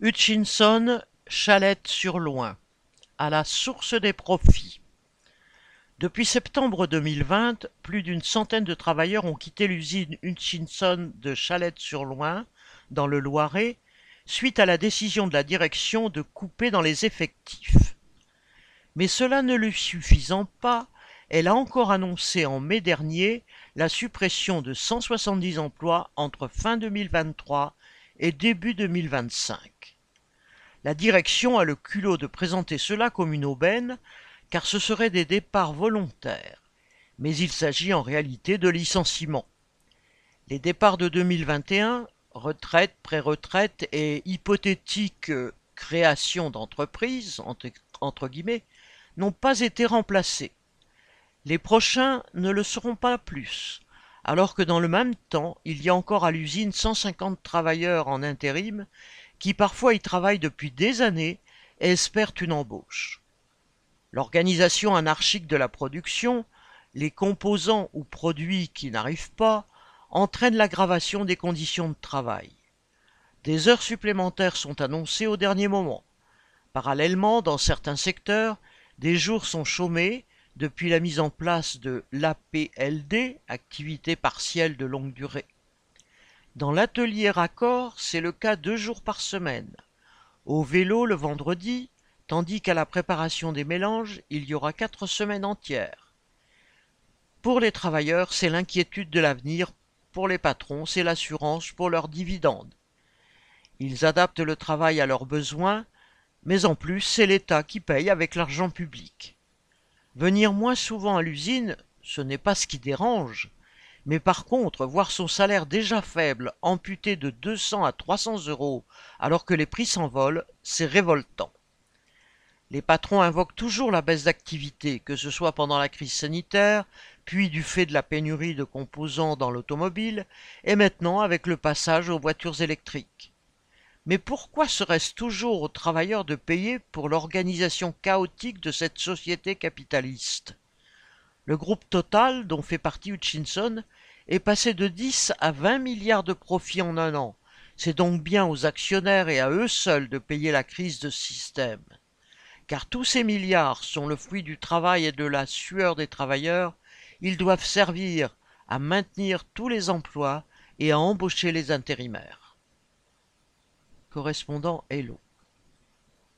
Hutchinson, Chalette-sur-Loing, à la source des profits. Depuis septembre 2020, plus d'une centaine de travailleurs ont quitté l'usine Hutchinson de Chalette-sur-Loing, dans le Loiret, suite à la décision de la direction de couper dans les effectifs. Mais cela ne lui suffisant pas, elle a encore annoncé en mai dernier la suppression de 170 emplois entre fin 2023 et début 2025. La direction a le culot de présenter cela comme une aubaine, car ce seraient des départs volontaires. Mais il s'agit en réalité de licenciements. Les départs de 2021, retraite, pré-retraite et hypothétique création d'entreprises, entre, entre guillemets, n'ont pas été remplacés. Les prochains ne le seront pas plus, alors que dans le même temps, il y a encore à l'usine 150 travailleurs en intérim qui parfois y travaillent depuis des années et espèrent une embauche. L'organisation anarchique de la production, les composants ou produits qui n'arrivent pas, entraînent l'aggravation des conditions de travail. Des heures supplémentaires sont annoncées au dernier moment. Parallèlement, dans certains secteurs, des jours sont chômés depuis la mise en place de l'APLD, activité partielle de longue durée. Dans l'atelier raccord, c'est le cas deux jours par semaine. Au vélo le vendredi, tandis qu'à la préparation des mélanges, il y aura quatre semaines entières. Pour les travailleurs, c'est l'inquiétude de l'avenir, pour les patrons, c'est l'assurance pour leurs dividendes. Ils adaptent le travail à leurs besoins, mais en plus, c'est l'État qui paye avec l'argent public. Venir moins souvent à l'usine, ce n'est pas ce qui dérange, mais par contre, voir son salaire déjà faible amputé de 200 à 300 euros alors que les prix s'envolent, c'est révoltant. Les patrons invoquent toujours la baisse d'activité, que ce soit pendant la crise sanitaire, puis du fait de la pénurie de composants dans l'automobile, et maintenant avec le passage aux voitures électriques. Mais pourquoi serait-ce toujours aux travailleurs de payer pour l'organisation chaotique de cette société capitaliste? Le groupe Total, dont fait partie Hutchinson, est passé de 10 à 20 milliards de profits en un an. C'est donc bien aux actionnaires et à eux seuls de payer la crise de système. Car tous ces milliards sont le fruit du travail et de la sueur des travailleurs, ils doivent servir à maintenir tous les emplois et à embaucher les intérimaires correspondant Hello.